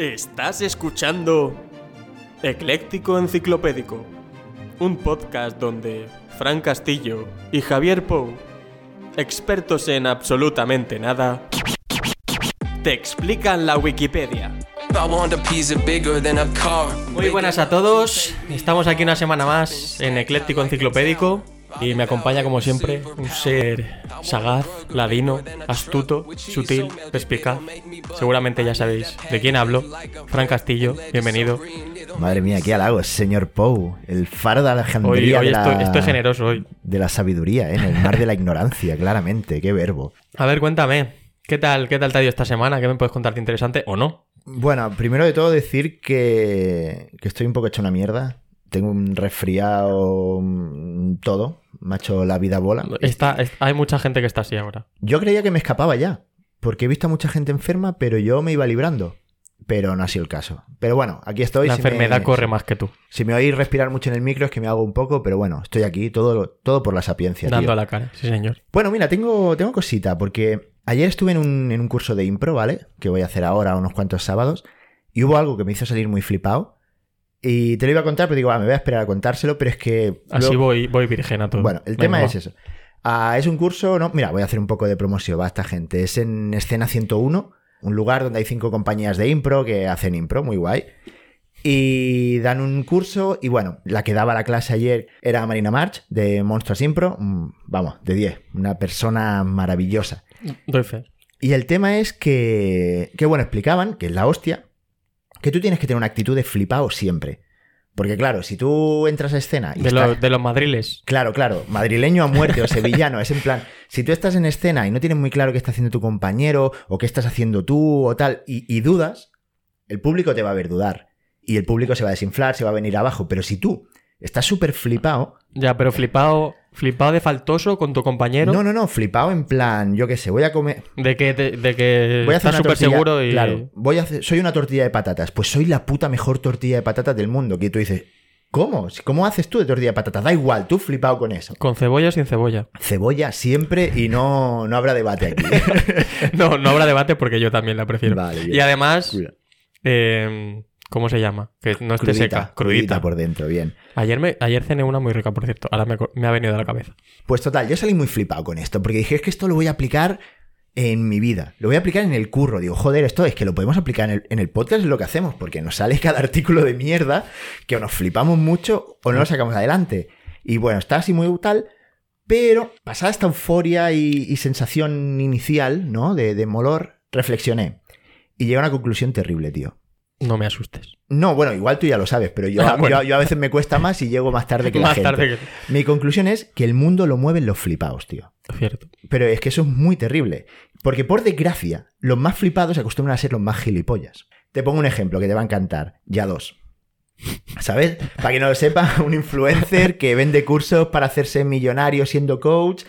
Estás escuchando Ecléctico Enciclopédico, un podcast donde Fran Castillo y Javier Pou, expertos en absolutamente nada, te explican la Wikipedia. Muy buenas a todos, estamos aquí una semana más en Ecléctico Enciclopédico y me acompaña como siempre un ser sagaz, ladino, astuto, sutil, perspicaz. Seguramente ya sabéis de quién hablo. Fran Castillo, bienvenido. Madre mía, qué halago, señor Pou, el faro de Hoy, Alejandría hoy de, la, estoy, estoy generoso hoy. de la sabiduría, ¿eh? en el mar de la ignorancia, claramente, qué verbo. A ver, cuéntame, ¿qué tal, qué tal te ha ido esta semana? ¿Qué me puedes contarte interesante o no? Bueno, primero de todo decir que, que estoy un poco hecho una mierda. Tengo un resfriado, todo. Me ha hecho la vida bola. Está, es- hay mucha gente que está así ahora. Yo creía que me escapaba ya, porque he visto a mucha gente enferma, pero yo me iba librando. Pero no ha sido el caso. Pero bueno, aquí estoy. La si me- enfermedad corre más que tú, Si me oís respirar mucho en el micro es que me hago un poco, pero bueno, estoy aquí, todo, todo por la sapiencia. tío. dando a la cara. Sí, señor. Bueno, mira, tengo, tengo cosita, porque ayer estuve en un, en un curso de impro, ¿vale? Que voy a hacer ahora unos cuantos sábados, y hubo algo que me hizo salir muy flipado. Y te lo iba a contar, pero digo, va, me voy a esperar a contárselo, pero es que... Así luego- voy, voy virgen a todo. Bueno, el Venga, tema va. es eso. Ah, es un curso, no, mira, voy a hacer un poco de promoción, va esta gente. Es en Escena 101, un lugar donde hay cinco compañías de impro que hacen impro, muy guay. Y dan un curso, y bueno, la que daba la clase ayer era Marina March, de Monsters Impro. Mm, Vamos, de 10, una persona maravillosa. Doy fe. Y el tema es que, que bueno, explicaban, que es la hostia, que tú tienes que tener una actitud de flipado siempre. Porque claro, si tú entras a escena y De, estás- de los madriles. Claro, claro, madrileño a muerte o sevillano, es en plan, si tú estás en escena y no tienes muy claro qué está haciendo tu compañero o qué estás haciendo tú o tal, y, y dudas, el público te va a ver dudar y el público se va a desinflar, se va a venir abajo, pero si tú estás súper flipado, Ya, pero flipado, flipado de faltoso con tu compañero. no, no, no, flipado en plan, yo qué sé, voy a comer, De que, te- de que voy a hacer estás súper seguro y. claro, voy a hacer, soy una tortilla de patatas, pues soy la puta mejor tortilla de patatas del mundo, que tú dices, ¿cómo? ¿Cómo haces tú de tortilla de patatas? Da igual, tú flipado con eso. Con cebolla o sin cebolla. Cebolla siempre y no, no habrá debate aquí. No, no habrá debate porque yo también la prefiero. Vale, y además, eh, ¿cómo se llama? Que no esté seca. Crudita. por dentro, bien. Ayer, me, ayer cené una muy rica, por cierto. Ahora me, ha venido a la cabeza. Pues total, yo salí muy flipado con esto, porque dije, es que esto lo voy a aplicar en mi vida, lo voy a aplicar en el curro. Digo, joder, esto es que lo podemos aplicar en el, en el podcast, es lo que hacemos, porque nos sale cada artículo de mierda que o nos flipamos mucho o no lo sacamos adelante. Y bueno, está así muy brutal, pero pasada esta euforia y, y sensación inicial, ¿no? De, de molor, reflexioné. Y llegué a una conclusión terrible, tío. No me asustes. No, bueno, igual tú ya lo sabes, pero yo, Ah, bueno. yo, yo a veces me cuesta más y llego más tarde que la Más gente. tarde que. Mi conclusión es que el mundo lo mueven los flipados, tío. Cierto. Pero es que eso es muy terrible. Porque por desgracia, los más flipados se acostumbran a ser los más gilipollas. Te pongo un ejemplo que te va a encantar. Ya dos. ¿Sabes? Para que no lo sepa, un influencer que vende cursos para hacerse millonario siendo coach.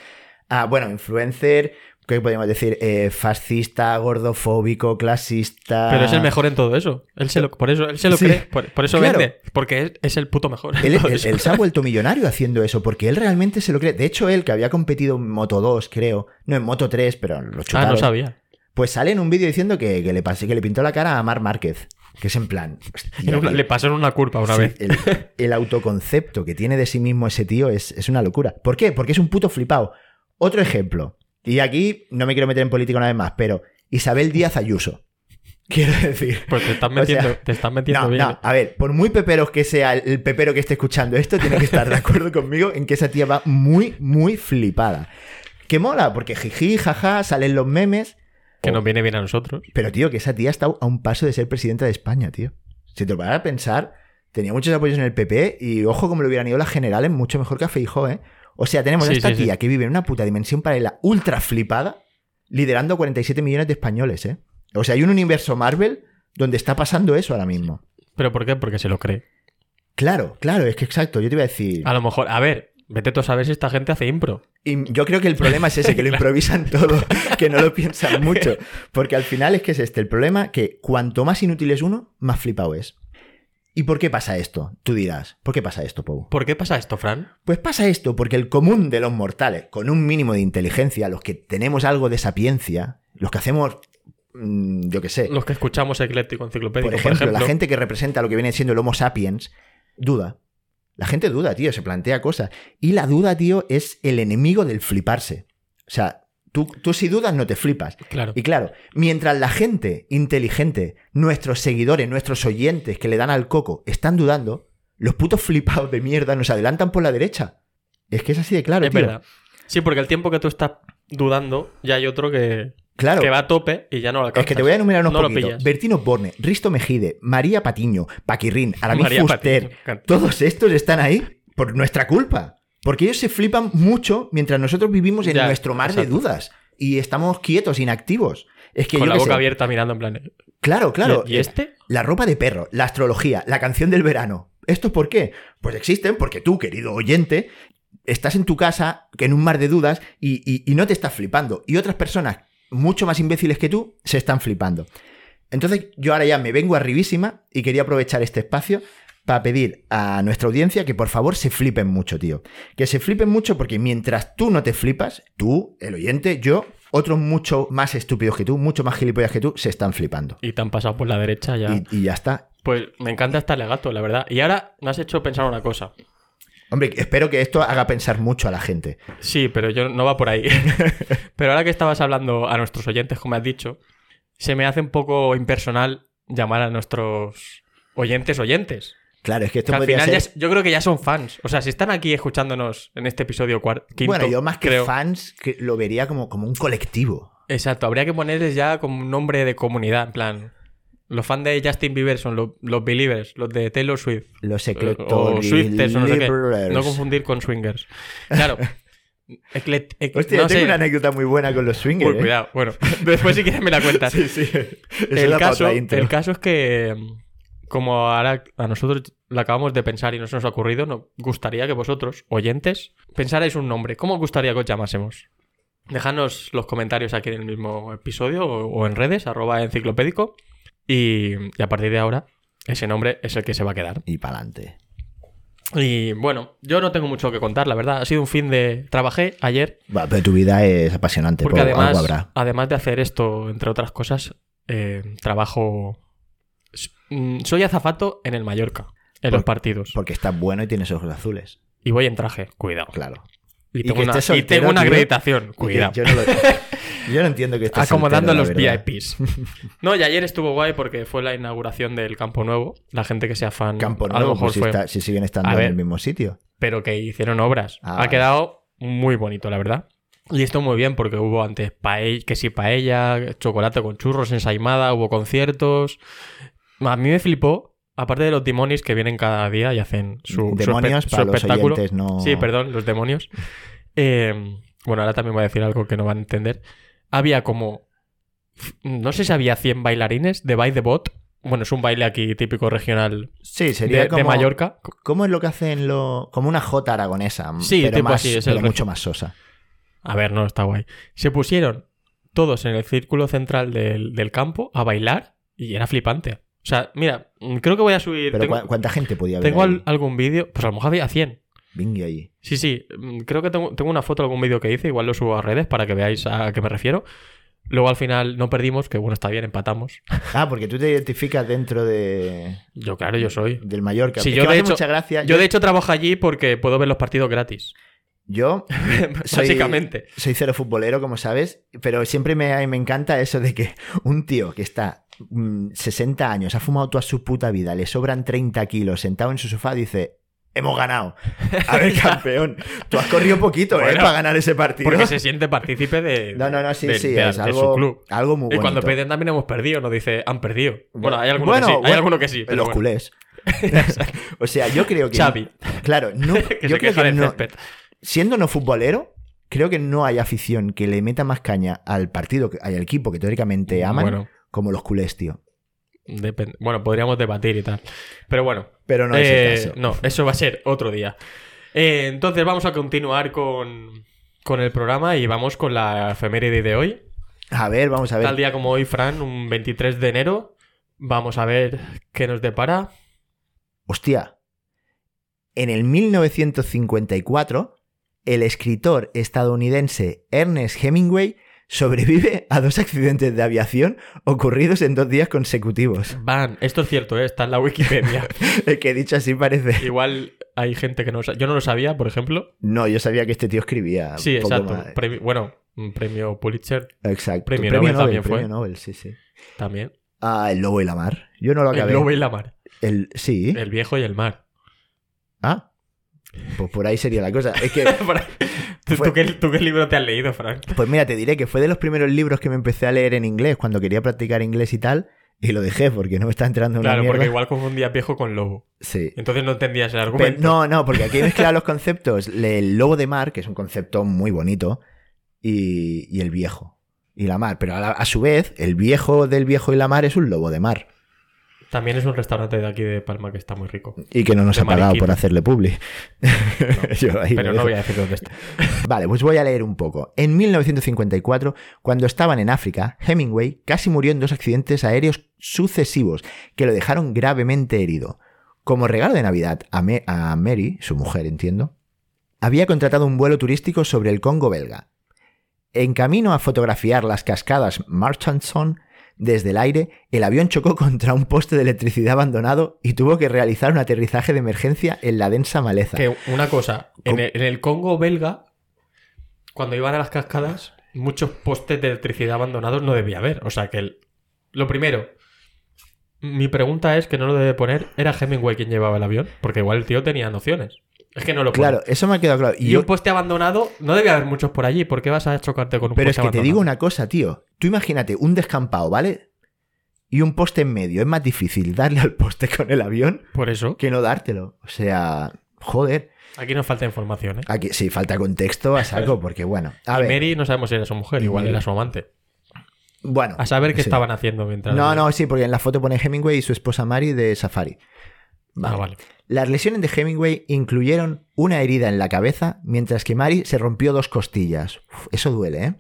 Ah, bueno, influencer, ¿qué podemos decir? Eh, fascista, gordofóbico, clasista. Pero es el mejor en todo eso. Él se lo, por eso, él se lo Sí. cree. Por, por eso Claro. vende. Porque es, es el puto mejor. Él, se ha vuelto millonario haciendo eso, porque él realmente se lo cree. De hecho, él, que había competido en Moto 2, creo, no en Moto 3, pero lo Ah, chutaron. no sabía. Pues sale en un vídeo diciendo que, que le pasé, que le pintó la cara a Mar Márquez. Que es en plan. hostia, una- le pasó en una curva una Sí, vez. El, el autoconcepto que tiene de sí mismo ese tío es, es una locura. ¿Por qué? Porque es un puto flipado. Otro ejemplo. Y aquí no me quiero meter en política una vez más, pero Isabel Díaz Ayuso. Quiero decir. Pues te estás O metiendo, sea, te estás metiendo No, bien. no, a ver, por muy peperos que sea el, pepero que esté escuchando esto, tiene que estar de acuerdo conmigo en que esa tía va muy, muy flipada. Que mola, porque jiji, jaja, salen los memes. Que Oh, nos viene bien a nosotros. Pero, tío, que esa tía está a un paso de ser presidenta de España, tío. Si te lo vas a pensar, tenía muchos apoyos en el PP y ojo como le hubieran ido las generales mucho mejor que a Feijó, ¿eh? O sea, tenemos a esta sí, sí. tía que vive en una puta dimensión paralela ultra flipada, liderando a 47 millones de españoles, ¿eh? O sea, hay un universo Marvel donde está pasando eso ahora mismo. ¿Pero por qué? Porque se lo cree. Claro, claro, es que exacto, yo te iba a decir... A lo mejor, a ver, vete tú a saber si esta gente hace impro. Y yo creo que el problema es ese, que lo improvisan todo, que no lo piensan mucho. Porque al final es que es este el problema, que cuanto más inútil es uno, más flipado es. ¿Y por qué pasa esto? Tú dirás, ¿por qué pasa esto, Pou? ¿Por qué pasa esto, Fran? Pues pasa esto porque el común de los mortales, con un mínimo de inteligencia, los que tenemos algo de sapiencia, los que hacemos mm, yo qué sé. Los que escuchamos ecléctico enciclopédico, Por ejemplo, la gente que representa lo que viene siendo el Homo sapiens, duda. La gente duda, tío, se plantea cosas. Y la duda, tío, es el enemigo del fliparse. O sea, tú, tú si dudas no te flipas. Claro. Y claro, mientras la gente inteligente, nuestros seguidores, nuestros oyentes que le dan al coco, están dudando, los putos flipados de mierda nos adelantan por la derecha. Es que es así de claro, es tío. verdad. Sí, porque el tiempo que tú estás dudando, ya hay otro que, Claro. que va a tope y ya no lo alcanzas. Es que te voy a enumerar unos No poquitos. Bertino Borne, Risto Mejide, María Patiño, Paquirrín, Aramis Fuster. Patiño. Todos estos están ahí por nuestra culpa. Porque ellos se flipan mucho mientras nosotros vivimos en Ya, nuestro mar de dudas. Y estamos quietos, inactivos. Es que Con yo la boca sé. abierta mirando en plan. Claro, claro. ¿Y, y este? La ropa de perro, la astrología, la canción del verano. ¿Esto por qué? Pues existen porque tú, querido oyente, estás en tu casa en un mar de dudas y, y- y no te estás flipando. Y otras personas mucho más imbéciles que tú se están flipando. Entonces yo ahora ya me vengo arribísima y quería aprovechar este espacio para pedir a nuestra audiencia que por favor se flipen mucho, tío. Que se flipen mucho porque mientras tú no te flipas, tú, el oyente, yo, otros mucho más estúpidos que tú, mucho más gilipollas que tú, se están flipando. Y te han pasado por la derecha ya. Y, y ya está. Pues me encanta este alegato, la verdad. Y ahora me has hecho pensar una cosa. Hombre, espero que esto haga pensar mucho a la gente. Sí, pero yo no va por ahí. pero ahora que estabas hablando a nuestros oyentes, como has dicho, se me hace un poco impersonal llamar a nuestros oyentes oyentes. Claro, es que esto Que al podría final ser... ya yo creo que ya son fans. O sea, si están aquí escuchándonos en este episodio quinto, bueno, yo más que creo- fans que lo vería como, como un colectivo. Exacto, habría que ponerles ya como un nombre de comunidad, en plan. Los fans de Justin Bieber son los, los believers, los de Taylor Swift. Los O eclectores. Swifters o no sé qué. No confundir con swingers. Claro. Eclet- ec- Hostia, no yo tengo sé. una anécdota muy buena con los swingers. Uy, ¿eh? cuidado. Bueno, después si quieres me la cuentas. Sí, sí. El, caso, el caso es que, como ahora a nosotros lo acabamos de pensar y no se nos ha ocurrido, nos gustaría que vosotros, oyentes, pensarais un nombre. ¿Cómo os gustaría que os llamásemos? Dejadnos los comentarios aquí en el mismo episodio o, o en redes, arroba enciclopédico. Y, y a partir de ahora, ese nombre es el que se va a quedar. Y para adelante. Y bueno, yo no tengo mucho que contar, la verdad. Ha sido un fin de... Trabajé ayer pero tu vida es apasionante. porque por algo además, habrá. además de hacer esto, entre otras cosas, eh, trabajo... mm, Soy azafato en el Mallorca, en Por- los partidos. Porque estás bueno y tienes ojos azules. Y voy en traje, cuidado. Claro. Y tengo, una, y tengo una acreditación, cuidado. Yo no, lo- yo no entiendo que estés Acomodando soltero, los. VIPs. No, y ayer estuvo guay porque fue la inauguración del Campo Nuevo. La gente que sea fan, Campo a lo Nuevo, mejor pues si, fue. está- si siguen estando en el mismo sitio. pero que hicieron obras. Ah, ha quedado muy bonito, la verdad. Y esto muy bien porque hubo antes paella, que si paella, chocolate con churros, ensaimada, hubo conciertos. A mí me flipó, aparte de los demonios que vienen cada día y hacen su, Demonios su para los espectáculo. oyentes no... Sí, perdón, los demonios. Eh, bueno, ahora también voy a decir algo que no van a entender. Había como. No sé si había 100 bailarines de By the Bot. Bueno, es un baile aquí típico regional Sí, sería de, como... de Mallorca. ¿Cómo es lo que hacen lo... Como una jota aragonesa. Sí, pero tipo más, así, es pero mucho más sosa. A ver, no, está guay. Se pusieron todos en el círculo central del, del campo a bailar y era flipante. O sea, mira, mm, creo que voy a subir. Pero tengo ¿cu- ¿cuánta gente podía haber tengo al- algún vídeo, pues a lo mejor había 100. Vingue ahí. Sí, sí, mm, creo que tengo, tengo una foto de algún vídeo que hice, igual lo subo a redes para que veáis a qué me refiero. Luego al final no perdimos, que bueno, está bien, empatamos. Ah, porque tú te identificas dentro de... Yo, claro, yo soy. del Mallorca. Sí, yo de hecho- mucha gracia. Yo de hecho trabajo allí porque puedo ver los partidos gratis. Yo soy, Básicamente. soy cero futbolero, como sabes, pero siempre me, me encanta eso de que un tío que está 60 años, ha fumado toda su puta vida, le sobran 30 kilos, sentado en su sofá, dice... Hemos ganado. A ver, campeón. Tú has corrido poquito, ¿eh? Bueno, Para ganar ese partido. Porque se siente partícipe de, No, no, no, sí, de- sí. de- es de algo, su club. algo muy Y bonito. cuando piden también hemos perdido, nos dice, han perdido. Bueno, hay alguno Bueno, que sí, hay bueno, alguno que sí. Los bueno. culés. o sea, yo creo que... Xavi, Claro, no, que yo creo que no, siendo no futbolero, creo que no hay afición que le meta más caña al partido, que- al equipo que teóricamente aman, Bueno, como los culés, tío. depende- bueno, podríamos debatir y tal. Pero bueno, Pero no es eh, el caso. no, eso va a ser otro día. Eh, entonces vamos a continuar con, con el programa y vamos con la efeméride de hoy. A ver, vamos a ver. Tal día como hoy, Fran, un 23 de enero. Vamos a ver qué nos depara. Hostia. En el 1954, el escritor estadounidense Ernest Hemingway sobrevive a dos accidentes de aviación ocurridos en dos días consecutivos. Van, esto es cierto, ¿eh? está en la Wikipedia. Es que dicho así parece. Igual hay gente que no sa- Yo no lo sabía, por ejemplo. No, yo sabía que este tío escribía. Sí, poco exacto. más. Premi- bueno, un premio Pulitzer Exacto. Premio Nobel también fue. premio Nobel, sí, sí. también. Ah, el lobo y la mar. Yo no lo acabé. El lobo y la mar. El- sí. El viejo y el mar. Ah. Pues por ahí sería la cosa. Es que, ¿Tú, Fue- tú qué, tú qué libro te has leído, Frank? pues mira, te diré que fue de los primeros libros que me empecé a leer en inglés cuando quería practicar inglés y tal. Y lo dejé porque no me está entrando una Claro, mierda. porque igual confundías viejo con lobo. Sí. Entonces no entendías el Pero- argumento. no, no, porque aquí he mezclado los conceptos. El lobo de mar, que es un concepto muy bonito, y, y el viejo. Y la mar. Pero a, la- a su vez, el viejo del viejo y la mar es un lobo de mar. También es un restaurante de aquí de Palma que está muy rico. Y que no nos De ha pagado mariquita. por hacerle publi. Yo ahí Pero no voy a decir dónde está. Vale, pues voy a leer un poco. En 1954, cuando estaban en África, Hemingway casi murió en dos accidentes aéreos sucesivos que lo dejaron gravemente herido. Como regalo de Navidad a, Me- a Mary, su mujer, entiendo, había contratado un vuelo turístico sobre el Congo belga. En camino a fotografiar las cascadas Marchanson desde el aire, el avión chocó contra un poste de electricidad abandonado y tuvo que realizar un aterrizaje de emergencia en la densa maleza. Que una cosa, en el, en el Congo belga, cuando iban a las cascadas, muchos postes de electricidad abandonados no debía haber. O sea que el- lo primero, mi pregunta es que no lo debe poner, ¿era Hemingway quien llevaba el avión? Porque igual el tío tenía nociones. Es que no lo pone. Claro, eso me ha quedado claro. Y, yo- un poste abandonado, no debe haber muchos por allí. ¿Por qué vas a chocarte con un Pero es poste que te digo abandonado? una cosa, tío. Tú imagínate un descampado, ¿vale? Y un poste en medio. Es más difícil darle al poste con el avión Por eso, que no dártelo. O sea, joder. aquí nos falta información, ¿eh? Aquí sí falta contexto a saco, porque bueno. A y ver. Mary no sabemos si era su mujer, igual era su amante. Bueno. A saber qué sí. estaban haciendo mientras. No, no, sí, porque en la foto pone Hemingway y su esposa Mary de Safari. Ah, vale. Las lesiones de Hemingway incluyeron una herida en la cabeza, mientras que Mary se rompió dos costillas. Uf, eso duele, ¿eh?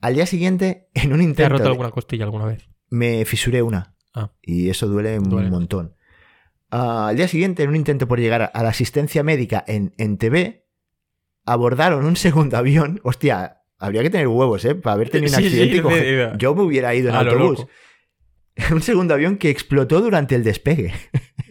Al día siguiente, en un ¿Te has intento. roto de- alguna costilla alguna vez? Me fisuré una. Ah. Y eso duele, Duele. un montón. Ah, al día siguiente, en un intento por llegar a la asistencia médica en, en TV, abordaron un segundo avión. Hostia, habría que tener huevos, ¿eh? Para haber tenido un Sí, sí, accidente coger- Yo me hubiera ido en A autobús. Un segundo avión que explotó durante el despegue.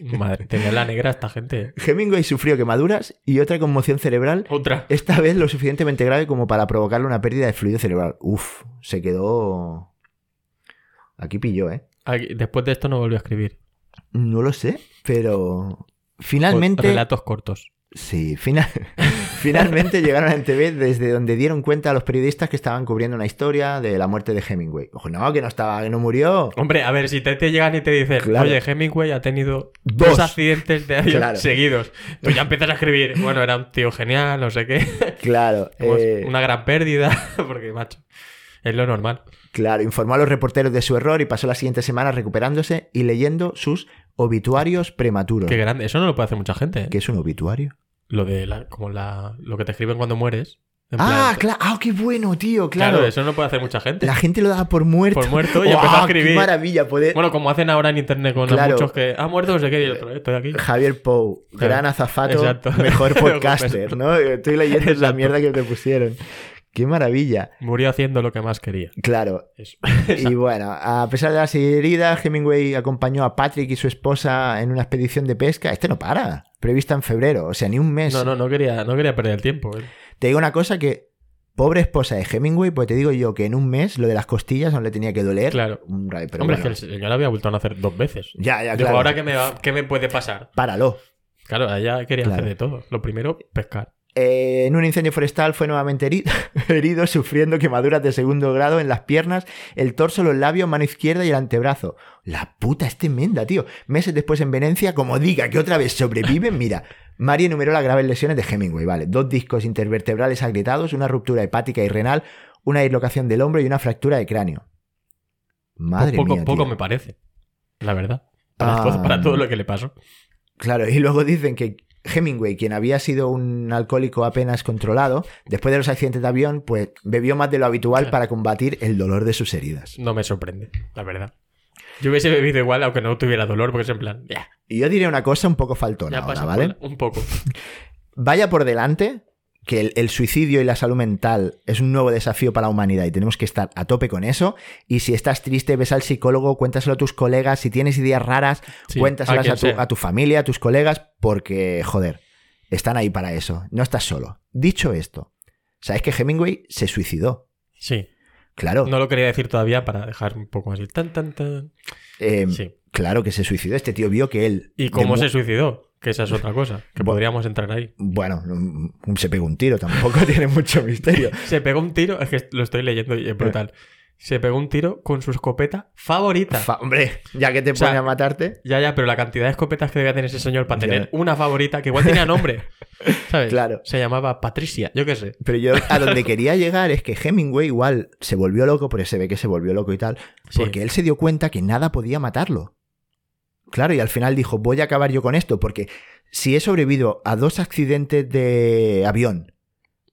Madre, tenía la negra esta gente. Hemingway sufrió quemaduras y otra conmoción cerebral, Otra. esta vez lo suficientemente grave como para provocarle una pérdida de fluido cerebral. Uf, se quedó... Aquí pilló, ¿eh? Aquí- después de esto no volvió a escribir. No lo sé, pero O- finalmente, Relatos cortos. Sí, fina- finalmente llegaron a NTV desde donde dieron cuenta a los periodistas que estaban cubriendo una historia de la muerte de Hemingway. Ojo, no, que no estaba, que no murió. Hombre, a ver, si te, te llegan y te dicen, Claro. oye, Hemingway ha tenido Dos. dos, accidentes de avión Claro. seguidos. Tú ya empiezas a escribir, bueno, era un tío genial, no sé qué. Claro, eh, Una gran pérdida, porque, macho, es lo normal. claro, informó a los reporteros de su error y pasó las siguientes semanas recuperándose y leyendo sus obituarios prematuros. Qué grande. Eso no lo puede hacer mucha gente. ¿eh? ¿Qué es un obituario? Lo de la, como la, lo que te escriben cuando mueres. En Ah, claro, ah, qué bueno, tío, claro. Claro, eso no puede hacer mucha gente. La gente lo daba por muerto. Por muerto y ¡Oh, empezó a Qué escribir. maravilla poder. Bueno, como hacen ahora en internet con Claro. muchos que ha muerto, no sé qué, y otro, "Eh, estoy aquí. Javier Pou, Claro. gran azafato, Exacto. mejor podcaster, ¿no? Estoy leyendo la Exacto. mierda que te pusieron. Qué maravilla. Murió haciendo lo que más quería. Claro. Eso. Y bueno, a pesar de las heridas, Hemingway acompañó a Patrick y su esposa en una expedición de pesca. Este no para, prevista en febrero, o sea, ni un mes. No, no, no quería, no quería perder el tiempo. ¿eh? Te digo una cosa que, pobre esposa de Hemingway, pues te digo yo que en un mes lo de las costillas no le tenía que doler. Claro. Un rayo, pero Hombre, bueno. es que el señor había vuelto a nacer dos veces. Ya, ya, Digo, claro. ahora qué me, va- qué me puede pasar. Páralo. Claro, ella quería Claro. hacer de todo. Lo primero, pescar. Eh, en un incendio forestal fue nuevamente herido, herido, sufriendo quemaduras de segundo grado en las piernas, el torso, los labios, mano izquierda y el antebrazo. La puta es tremenda, tío. Meses después en Venecia, como diga que otra vez sobreviven, mira. Mari enumeró las graves lesiones de Hemingway, ¿vale? Dos discos intervertebrales agrietados, una ruptura hepática y renal, una dislocación del hombro y una fractura de cráneo. Madre poco mía. poco me parece. La verdad. Para, Ah. todo, para todo lo que le pasó. Claro, y luego dicen que Hemingway, quien había sido un alcohólico apenas controlado, después de los accidentes de avión, pues bebió más de lo habitual para combatir el dolor de sus heridas. No me sorprende, la verdad. Yo hubiese bebido igual, aunque no tuviera dolor, porque es en plan, Y yo diré una cosa un poco faltona ya ahora, ¿vale? un poco. Vaya por delante que el, el suicidio y la salud mental es un nuevo desafío para la humanidad y tenemos que estar a tope con eso. Y si estás triste, ves al psicólogo, cuéntaselo a tus colegas. Si tienes ideas raras, Sí, cuéntaselas a tu, sea. a tu familia, a tus colegas, porque, joder, están ahí para eso. No estás solo. Dicho esto, ¿sabes que Hemingway se suicidó? Sí. Claro. No lo quería decir todavía para dejar un poco así. Tan, tan, tan. eh, Sí. Claro que se suicidó. Este tío vio que él. ¿Y cómo se suicidó? Que esa es otra cosa. Que podríamos entrar ahí. Bueno, mm, se pegó un tiro, tampoco tiene mucho misterio. Se pegó un tiro, es que lo estoy leyendo y es brutal. Se pegó un tiro con su escopeta favorita. Fa- hombre, ya que te O sea, pone a matarte. ya, ya, pero la cantidad de escopetas que debía tener ese señor para Ya. tener una favorita, que igual tenía nombre. ¿Sabes? Claro. Se llamaba Patricia, yo qué sé. Pero yo a donde quería llegar es que Hemingway igual se volvió loco, porque se ve que se volvió loco y tal, Sí. porque él se dio cuenta que nada podía matarlo. Claro, y al final dijo, voy a acabar yo con esto, porque si he sobrevivido a dos accidentes de avión,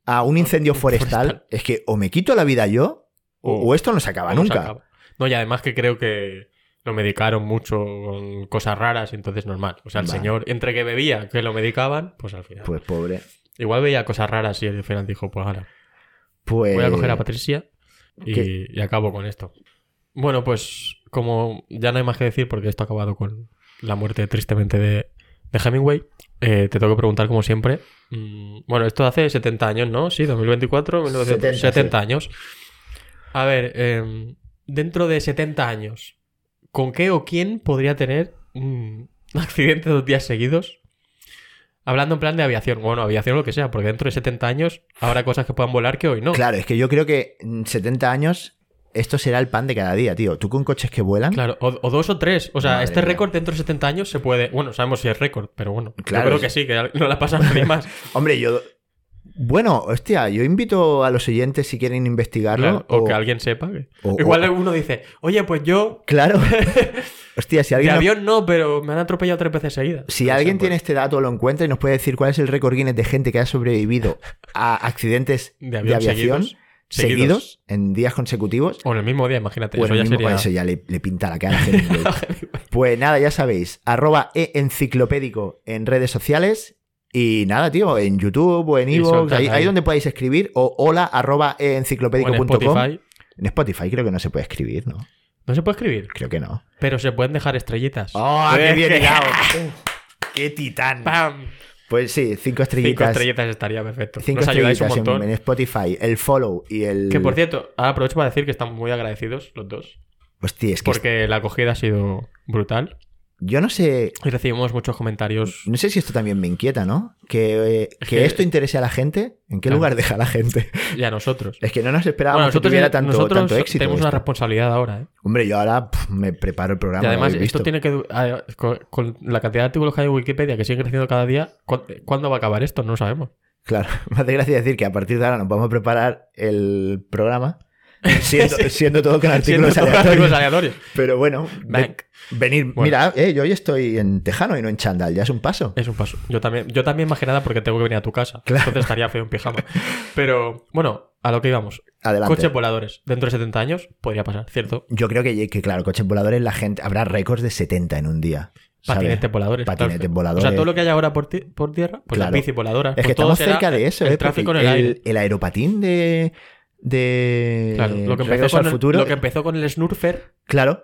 a un incendio forestal, Forestal. es que o me quito la vida yo, o, esto no se acaba O no se nunca. acaba. No, y además que creo que lo medicaron mucho con cosas raras y entonces normal. O sea, el Vale. señor, entre que bebía, que lo medicaban, pues al final. Pues pobre. Igual veía cosas raras y al final dijo, pues ahora, Pues... voy a coger a Patricia y acabo con esto. Bueno, pues como ya no hay más que decir porque esto ha acabado con la muerte tristemente de, de Hemingway, eh, te tengo que preguntar como siempre. mm, bueno, esto hace 70 años, ¿no? Sí, 2024, 1970 70, 70 sí. años. A ver, em, dentro de 70 años, ¿con qué o quién podría tener un accidente dos días seguidos? Hablando en plan de aviación, bueno, aviación o lo que sea, porque dentro de 70 años habrá cosas que puedan volar que hoy no. Claro, es que yo creo que en 70 años esto será el pan de cada día, tío. Tú con coches que vuelan... Claro, o, o dos o tres. O sea, Madre este récord dentro de 70 años se puede. Bueno, sabemos si es récord, pero bueno. Claro, yo creo que sí, que no la pasa a nadie más. Hombre, yo... Bueno, hostia, yo invito a los oyentes si quieren investigarlo. Claro, o, que alguien sepa. que- o- Igual uno dice, oye, pues yo. Claro. hostia, si De alguien... avión no, pero me han atropellado tres veces seguidas. Si sea, alguien pues, tiene este dato, lo encuentra y nos puede decir cuál es el récord Guinness de gente que ha sobrevivido a accidentes De de, avión aviación seguidos, seguidos, seguidos. en días consecutivos. O en el mismo día, imagínate. Bueno, eso ya mismo- sería. eso ya le, le pinta la cara. Pues nada, ya sabéis, arroba e-enciclopédico en redes sociales. Y nada, tío, en YouTube o en Evox, ahí, ahí. ahí donde podéis escribir, o hola arroba en enciclopédico.com. En Spotify creo que no se puede escribir, ¿no? No se puede escribir, Creo que no. pero se pueden dejar estrellitas. ¡Oh, qué bien hilado! ¡Qué titán! ¡Pam! Pues sí, cinco Cinco estrellitas. estrellitas estaría perfecto. Cinco Nos ayudáis un estrellitas en, montón. en Spotify, el follow y el. Que por cierto, ahora aprovecho para decir que estamos muy agradecidos los dos. Hostia, es que Porque la acogida ha sido brutal. Yo no sé. Y recibimos muchos comentarios. No sé si esto también me inquieta, ¿no? Que, eh, que esto interese a la gente. ¿En qué Claro. lugar deja la gente? Y a nosotros. Es que no nos esperábamos Bueno, nosotros, que tuviera tanto, nosotros tanto éxito. tenemos una responsabilidad ahora, ¿eh? Hombre, yo ahora me preparo el programa. y además, esto visto. tiene que. a- Con, con la cantidad de artículos que hay en Wikipedia que siguen creciendo cada día, ¿cu- ¿cuándo va a acabar esto? No lo sabemos. Claro, me hace gracia decir que a partir de ahora nos vamos a preparar el programa siendo, siendo todo con artículos todos aleatorios. artículos aleatorios. Pero bueno, venir. Bueno. Mira, eh, yo hoy estoy en tejano y no en chandal, ya es un paso. Es un paso. Yo también, yo también más que nada porque tengo que venir a tu casa. Claro. Entonces estaría feo en pijama. Pero, bueno, a lo que íbamos. Adelante. Coches voladores. Dentro de 70 años podría pasar, ¿cierto? Yo creo que, que, claro, coches voladores, la gente habrá récords de 70 en un día. Patinetes voladores. Patinetes claro. voladores. O sea, todo lo que hay ahora por, ti- por tierra, pues Claro. las bici voladoras. Es pues que todo estamos cerca de eso, El ¿eh? tráfico en el aire. el aeropatín de. De. Claro, lo que, empezó con al el, futuro. lo que empezó con el Snurfer Claro.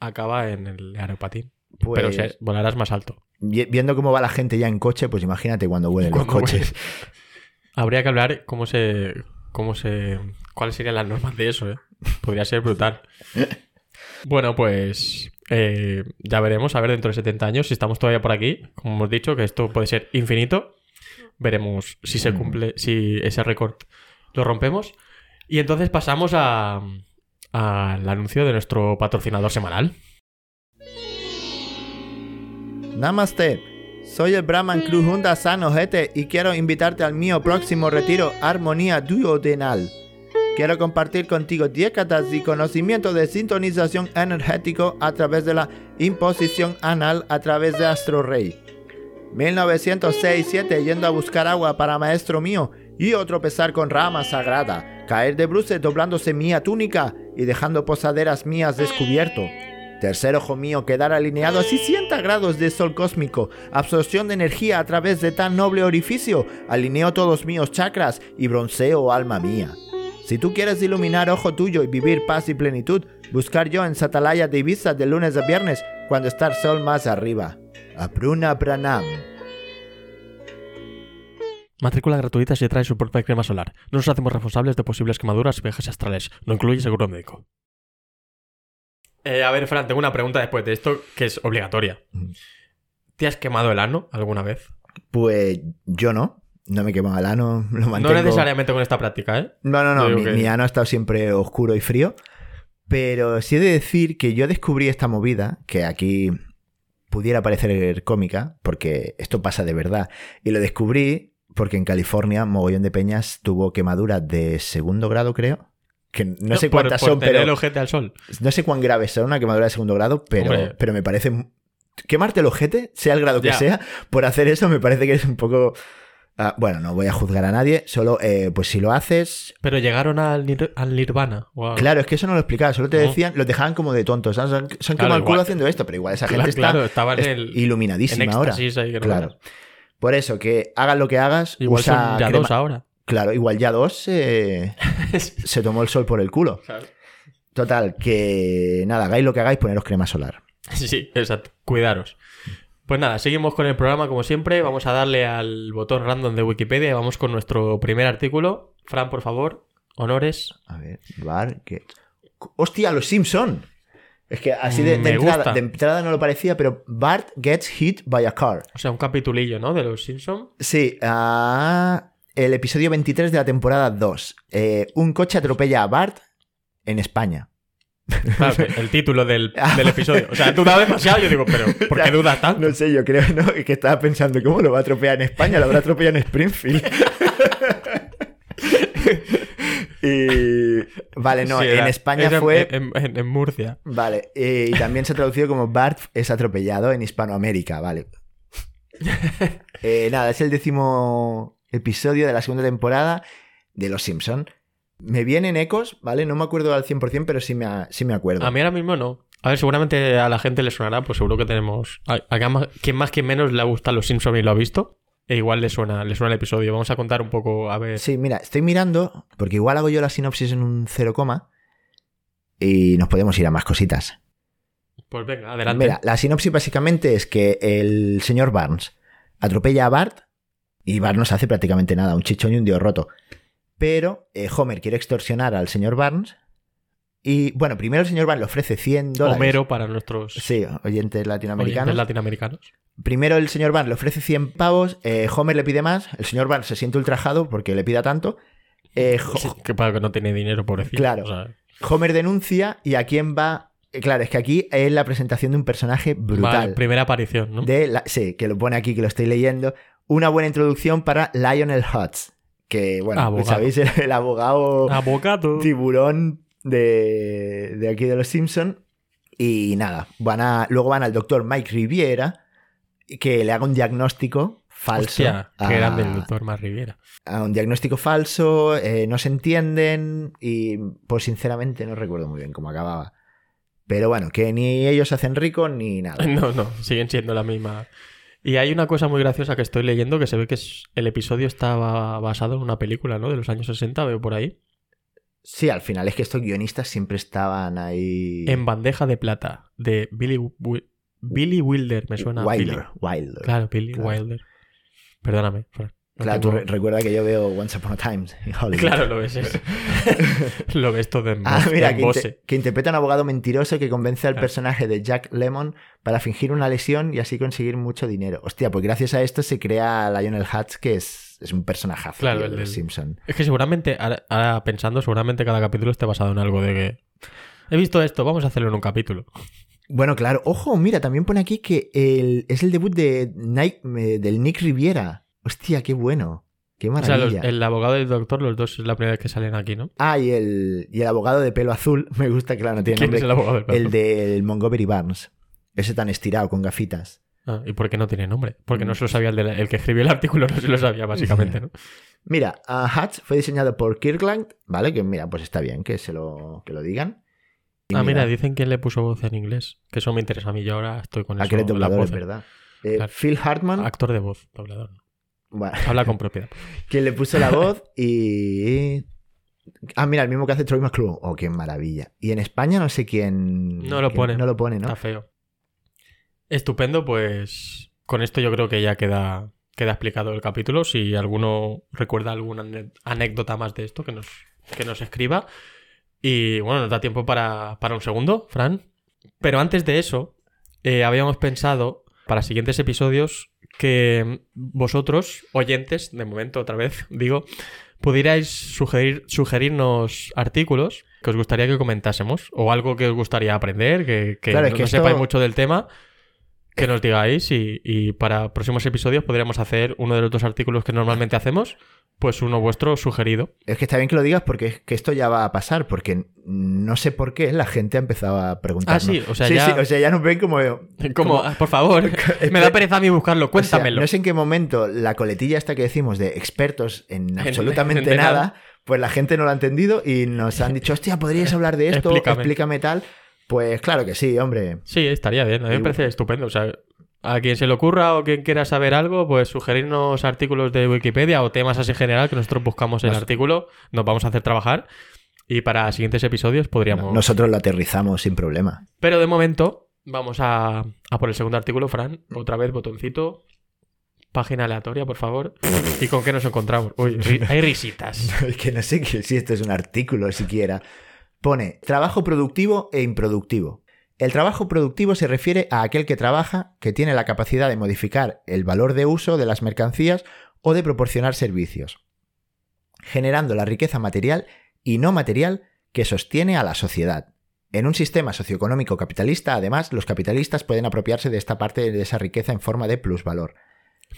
acaba en el aeropatín. Pues, Pero se- volarás más alto. vi- viendo cómo va la gente ya en coche, pues imagínate cuando vuelen los coches. Habría que hablar cómo se. cómo se. cuáles serían las normas de eso, ¿eh? Podría ser brutal. Bueno, pues. eh, ya veremos, a ver, dentro de 70 años, si estamos todavía por aquí. Como hemos dicho, que esto puede ser infinito. Veremos si se cumple, si ese récord lo rompemos. Y entonces pasamos a. al anuncio de nuestro patrocinador semanal. Namaste. Soy el Brahman Cruz Honda San Ojete y quiero invitarte al mío próximo retiro Armonía Duodenal. Quiero compartir contigo décadas y conocimiento de sintonización energético a través de la imposición anal a través de Astro Rey. 1906-7 yendo a buscar agua para maestro mío y yo tropezar con rama sagrada, caer de bruces doblándose mía túnica y dejando posaderas mías descubierto. Tercer ojo mío quedar alineado a 60 grados de sol cósmico. Absorción de energía a través de tan noble orificio. Alineo todos míos chakras y bronceo alma mía. Si tú quieres iluminar ojo tuyo y vivir paz y plenitud, buscar yo en Satalaya de Ibiza de lunes a viernes cuando está el sol más arriba. Apruna Pranam. Matrícula gratuita si trae su propia crema solar. No nos hacemos responsables de posibles quemaduras y viajes astrales. No incluye seguro médico. Eh, a ver, Fran, tengo una pregunta después de esto que es obligatoria. ¿Te has quemado el ano alguna vez? Pues yo no. No me quemo el ano, lo mantengo... No necesariamente con esta práctica, ¿eh? No, no, no. Mi, que- mi ano ha estado siempre oscuro y frío. Pero sí he de decir que yo descubrí esta movida, que aquí pudiera parecer cómica, porque esto pasa de verdad. Y lo descubrí porque en California, mogollón de peñas tuvo quemaduras de segundo grado, creo. Que no sé cuántas por son, el pero ojete al sol. no sé cuán grave son una quemadura de segundo grado, pero, Hombre. pero me parece. Quemarte el ojete, sea el grado que Ya. sea, por hacer eso me parece que es un poco. ah, bueno, no voy a juzgar a nadie, solo eh, pues si lo haces. Pero llegaron al, nir- al nirvana. Claro, es que eso no lo explicaba, solo te No. decían, los dejaban como de tontos. han, se han Claro, quemado el culo haciendo esto, pero igual esa Claro, gente está claro, estaba en es el- iluminadísima en ahora. ahí, Claro. Por eso, que hagas lo que hagas, Igual usa son ya crema- dos ahora. Claro, igual ya dos eh, se tomó el sol por el culo. Total, que nada, hagáis lo que hagáis, poneros crema solar. Sí, exacto. Cuidaros. Pues nada, seguimos con el programa como siempre. Vamos a darle al botón random de Wikipedia y vamos con nuestro primer artículo. Fran, por favor, honores. A ver, Bar get... ¡Hostia, los Simpson! Es que así de, de Me entrada, de entrada no lo parecía, pero Bart gets hit by a car. O sea, un capitulillo, ¿no? De los Simpsons. Sí, ah, el episodio 23 de la temporada 2. Eh, un coche atropella a Bart en España. Claro, el título del, del episodio. O sea, duda demasiado. Yo digo, pero ¿por qué dudas tanto? No sé, yo creo ¿no? Es que estaba pensando, ¿cómo lo va a atropellar en España? Lo habrá atropellado en Springfield. y... Vale, no, Sí, en era- España era fue... En, en- en Murcia. Vale, y también se ha traducido como Bart es atropellado en Hispanoamérica, vale. Eh, nada, es el décimo episodio de la segunda temporada de Los Simpson. Me vienen ecos, ¿vale? No me acuerdo al 100%, pero sí me, sí me acuerdo. A mí ahora mismo no. A ver, seguramente a la gente le sonará, pues seguro que tenemos. A, a más- quien más, quien menos le gusta los Simpsons y lo ha visto. E igual le suena, le suena el episodio. Vamos a contar un poco, a ver. Sí, mira, estoy mirando, porque igual hago yo la sinopsis en un 0, y nos podemos ir a más cositas. Pues venga, adelante. Mira, la sinopsis básicamente es que el señor Barnes atropella a Bart y Bart no se hace prácticamente nada, un chichón y un dio roto. Pero eh, Homer quiere extorsionar al señor Barnes y, bueno, primero el señor Barnes le ofrece 100 dólares. Homero para nuestros Sí, oyentes latinoamericanos. oyentes latinoamericanos. Primero el señor Barnes le ofrece 100 pavos, eh, Homer le pide más, el señor Barnes se siente ultrajado porque le pida tanto. eh, Ho- Que para que no tiene dinero, pobrecito. Claro. O sea, Homer denuncia y a quién va... eh, Claro, es que aquí es la presentación de un personaje brutal. vale, primera aparición, ¿no? de la- sí, que lo pone aquí, que lo estoy leyendo. Una buena introducción para Lionel Hutz, que, bueno, Abogado. sabéis, el, el abogado Abogado. tiburón de, de aquí de los Simpson Y nada, van a, luego van al doctor Mike Riviera, que le haga un diagnóstico falso. Hostia, a- qué grande el doctor Más Riviera. a un diagnóstico falso, eh, no se entienden y pues sinceramente no recuerdo muy bien cómo acababa. Pero bueno, que ni ellos se hacen ricos ni nada. No, no, siguen siendo la misma. Y hay una cosa muy graciosa que estoy leyendo que se ve que es- el episodio estaba basado en una película, ¿no? De los años 60, veo por ahí. Sí, al final es que estos guionistas siempre estaban ahí... En bandeja de plata, de Billy, Billy Wilder, me suena. Wilder, Billy. Wilder. Claro, Billy Claro. Wilder. Perdóname. Fran, no Claro, tú re- recuerda que yo veo Once Upon a Time. Claro, lo ves. es- lo ves todo en, Ah, mira, en que, interpreta a un abogado mentiroso que convence al Claro. personaje de Jack Lemon para fingir una lesión y así conseguir mucho dinero. Hostia, pues gracias a esto se crea Lionel Hutz, que es, es un personajazo Claro, tío, el de del- Simpson. Es que seguramente, ahora, ahora pensando, seguramente cada capítulo esté basado en algo de que. He visto esto, vamos a hacerlo en un capítulo. Bueno, claro. Ojo, mira, también pone aquí que el, es el debut de Nike- eh, del Nick Riviera. Hostia, qué bueno. Qué O sea, los- maravilla. el abogado y el doctor, los dos es la primera vez que salen aquí, ¿no? Ah, y el, y el abogado de pelo azul. Me gusta, claro, no tiene ¿Quién nombre. es el abogado del El doctor? del Montgomery Barnes. Ese tan estirado, con gafitas. Ah, ¿Y por qué no tiene nombre? Porque Mm. no se lo sabía el, de el que escribió el artículo, no se lo sabía, básicamente, ¿no? Mira, a Hutch fue diseñado por Kirkland, ¿vale? Que mira, pues está bien que se lo, que lo digan. Ah, mira, dicen quién le puso voz en inglés. Que eso me interesa a mí. Yo ahora estoy con Ah, eso. las doblador, es verdad. Eh, Claro. Phil Hartman, Actor de voz, doblador. Bueno, Habla con propiedad. quien le puso la voz y... Ah, mira, el mismo que hace Troy McClure. Oh, qué maravilla. Y en España no sé quién... No lo pone. No lo pone, ¿no? Está feo. Estupendo, pues con esto yo creo que ya queda, queda explicado el capítulo. Si alguno recuerda alguna anécdota más de esto, que nos, que nos escriba. Y bueno, nos da tiempo para, para un segundo, Fran. Pero antes de eso, eh, habíamos pensado para siguientes episodios que vosotros, oyentes, de momento otra vez digo, pudierais sugerir, sugerirnos artículos que os gustaría que comentásemos o algo que os gustaría aprender, que, que Claro, es no esto- sepáis mucho del tema, que nos digáis y, y para próximos episodios podríamos hacer uno de los dos artículos que normalmente hacemos, pues uno vuestro sugerido. Es que está bien que lo digas porque es que esto ya va a pasar, porque no sé por qué la gente ha empezado a preguntar. Ah, sí, o sea, sí, ya- sí, o sea, ya nos ven como... Como, ah, por favor, me da pereza a mí buscarlo, O sea, cuéntamelo. no sé en qué momento la coletilla esta que decimos de expertos en En- absolutamente nada, nada. pues la gente no lo ha entendido y nos han dicho, hostia, ¿podríais hablar de esto? Explícame. Explícame, tal. Pues claro que sí, hombre. Sí, estaría bien. A mí me parece estupendo. O sea, a quien se le ocurra o quien quiera saber algo, pues sugerirnos artículos de Wikipedia o temas así en general que nosotros buscamos el Nos- artículo, nos vamos a hacer trabajar y para siguientes episodios podríamos... Nosotros lo aterrizamos sin problema. Pero de momento vamos a, a por el segundo artículo, Fran. Otra vez, botoncito. Página aleatoria, por favor. ¿Y con qué nos encontramos? Uy, hay risitas. Es que no sé que- si esto es un artículo siquiera. Pone trabajo productivo e improductivo. El trabajo productivo se refiere a aquel que trabaja, que tiene la capacidad de modificar el valor de uso de las mercancías o de proporcionar servicios, generando la riqueza material y no material que sostiene a la sociedad. En un sistema socioeconómico capitalista, además, los capitalistas pueden apropiarse de esta parte de esa riqueza en forma de plusvalor.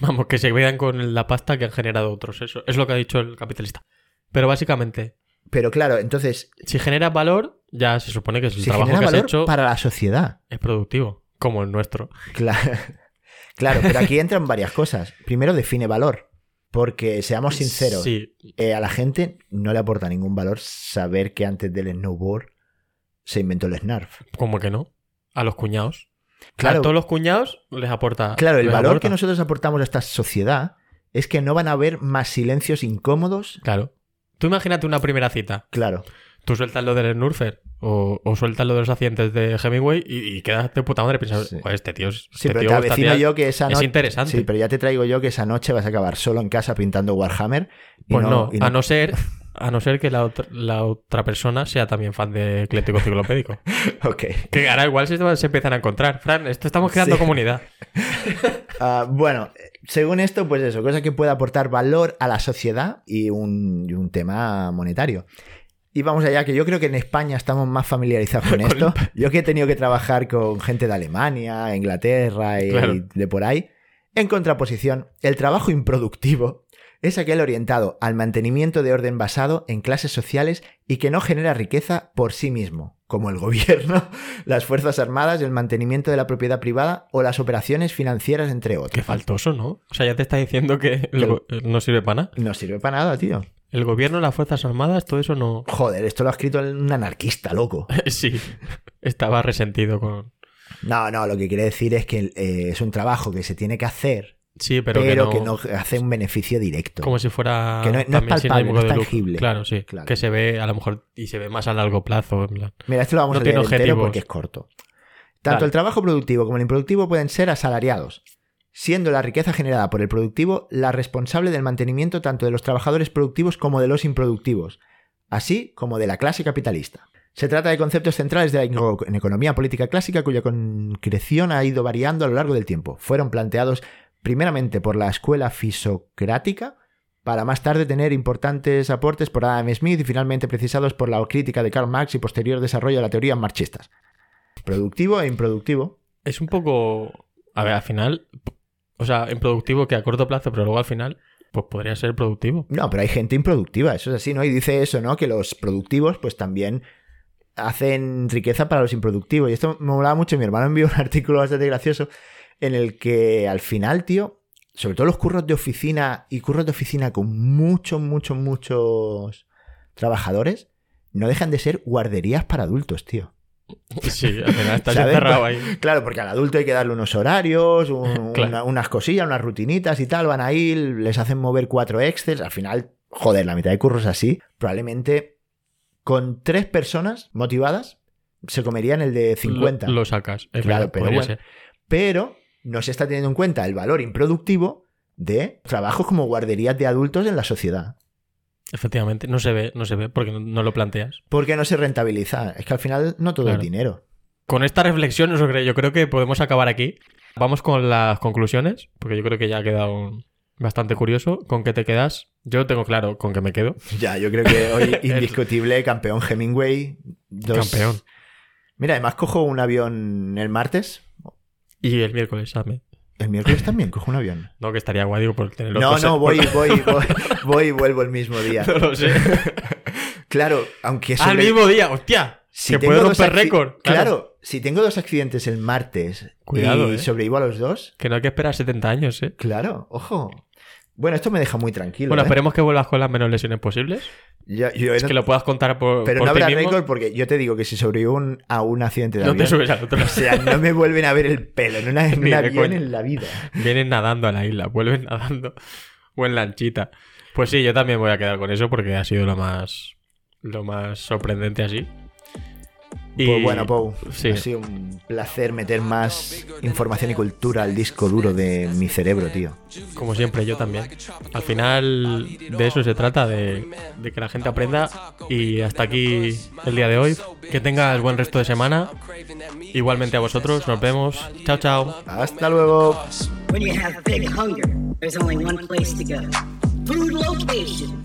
Vamos, que se vean con la pasta que han generado otros. Eso es lo que ha dicho el capitalista. Pero básicamente, Pero claro, entonces, si generas valor, ya se supone que el se trabajo que has hecho para la sociedad. es productivo, como el nuestro. Claro, claro, pero aquí entran varias cosas. Primero, define valor. Porque, seamos sinceros, Sí, eh, a la gente no le aporta ningún valor saber que antes del snowboard se inventó el snarf. como que no. A los cuñados. Claro. A todos los cuñados les aporta. Claro, el valor aporta. que nosotros aportamos a esta sociedad es que no van a haber más silencios incómodos. Claro. Tú imagínate una primera cita. Claro, Tú sueltas lo del Snurfer o, o sueltas lo de los accidentes de Hemingway y, y quedas de puta madre y piensas, Sí. "Joder, este tío es. sí, este pero tío, te avecino yo que esa Es noche. interesante. Sí, pero ya te traigo yo que esa noche vas a acabar solo en casa pintando Warhammer. y Pues no, y a no ser. A no ser que la otra, la otra persona sea también fan de Ecléctico Enciclopédico. Ok. Que ahora igual se, se empiezan a encontrar. Fran, esto estamos creando Sí. comunidad. Ah, bueno, según esto, pues eso, cosa que puede aportar valor a la sociedad y un, y un tema monetario. Y vamos allá, que yo creo que en España estamos más familiarizados con esto. Yo que he tenido que trabajar con gente de Alemania, Inglaterra y, Claro. y de por ahí. En contraposición, el trabajo improductivo es aquel orientado al mantenimiento de orden basado en clases sociales y que no genera riqueza por sí mismo, como el gobierno, las Fuerzas Armadas, el mantenimiento de la propiedad privada o las operaciones financieras, entre Qué otros. faltoso, ¿no? O sea, ya te está diciendo que el no sirve para nada. No sirve para nada, tío. El gobierno, las Fuerzas Armadas, todo eso no. Joder, esto lo ha escrito un anarquista, loco. sí, estaba resentido con. No, no, lo que quiere decir es que eh, es un trabajo que se tiene que hacer, Sí, pero, pero, que, no, que, no... hace un beneficio directo. Como si fuera. Que no- no es palpable, no es tangible. Claro, sí. Claro. Que se ve a lo mejor. Y se ve más a largo plazo. en plan. Mira, esto lo vamos No a leer entero porque es corto. Tanto Dale. el trabajo productivo como el improductivo pueden ser asalariados, siendo la riqueza generada por el productivo la responsable del mantenimiento tanto de los trabajadores productivos como de los improductivos, así como de la clase capitalista. Se trata de conceptos centrales de la economía política clásica cuya concreción ha ido variando a lo largo del tiempo. Fueron planteados primeramente por la escuela fisocrática, para más tarde tener importantes aportes por Adam Smith y finalmente precisados por la crítica de Karl Marx y posterior desarrollo de la teoría marxistas. Productivo e improductivo. Es un poco. A ver, al final. O sea, improductivo que a corto plazo, pero luego al final. Pues podría ser productivo. No, pero hay gente improductiva, eso es así, ¿no? Y dice eso, ¿no? Que los productivos, pues también hacen riqueza para los improductivos. Y esto me molaba mucho. Mi hermano envió un artículo bastante gracioso en el que al final, tío, sobre todo los curros de oficina y curros de oficina con muchos, muchos, muchos trabajadores, no dejan de ser guarderías para adultos, tío. Sí, al final estás encerrado ahí. Claro, porque al adulto hay que darle unos horarios, un- Claro. una- unas cosillas, unas rutinitas y tal. Van ahí, les hacen mover cuatro Excel. Al final, joder, la mitad de curros así. Probablemente con tres personas motivadas se comerían el de 50. Lo, lo sacas. Es Claro, verdad, pero bueno. ser. Pero no se está teniendo en cuenta el valor improductivo de trabajos como guarderías de adultos en la sociedad. Efectivamente, no se ve, no se ve porque no, no lo planteas. Porque no se rentabiliza. Es que al final no todo Claro. es dinero. Con esta reflexión, yo creo, yo creo que podemos acabar aquí. Vamos con las conclusiones, porque yo creo que ya ha quedado bastante curioso. ¿Con qué te quedas? Yo tengo claro con qué me quedo. Ya, yo creo que hoy indiscutible campeón Hemingway. Dos- Campeón. Mira, además cojo un avión el martes. Y el miércoles, Same. El miércoles también cojo un avión. No, que estaría guay, digo, por tenerlo No, no, voy, voy, voy, voy y vuelvo el mismo día. No lo sé. Claro, aunque Al sobre- mismo día, hostia. si que puede romper récord. Claro. si tengo dos accidentes el martes Cuidado, y eh. sobrevivo a los dos, Que no hay que esperar 70 años, ¿eh? claro, ojo. Bueno, esto me deja muy tranquilo. Bueno, ¿eh? esperemos que vuelvas con las menos lesiones posibles. Yo- yo- Es que lo puedas contar por, pero por no habrá récord porque yo te digo que si sobrevivo un- a un accidente de No te avión, subes al otro. o sea, no me vuelven a ver el pelo en, una, en un avión en la vida. Vienen nadando a la isla, vuelven nadando. O en lanchita. Pues sí, yo también voy a quedar con eso porque ha sido lo más. Lo más sorprendente así. Y- Pues bueno, Pau, sí. ha sido un placer meter más información y cultura al disco duro de mi cerebro, tío. Como siempre, yo también. Al final de eso se trata, de, de que la gente aprenda. Y hasta aquí el día de hoy. Que tengas buen resto de semana. Igualmente a vosotros, nos vemos. Chao, chao. Hasta luego. When you have big hunger, there's only one place to go. Food location.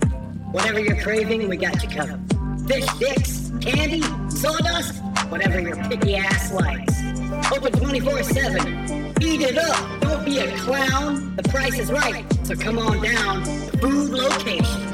Whatever you're craving, we got you covered. Fish sticks, candy, sawdust, whatever your picky ass likes. Open 24-7. Eat it up. Don't be a clown. The price is right. So come on down. Food location.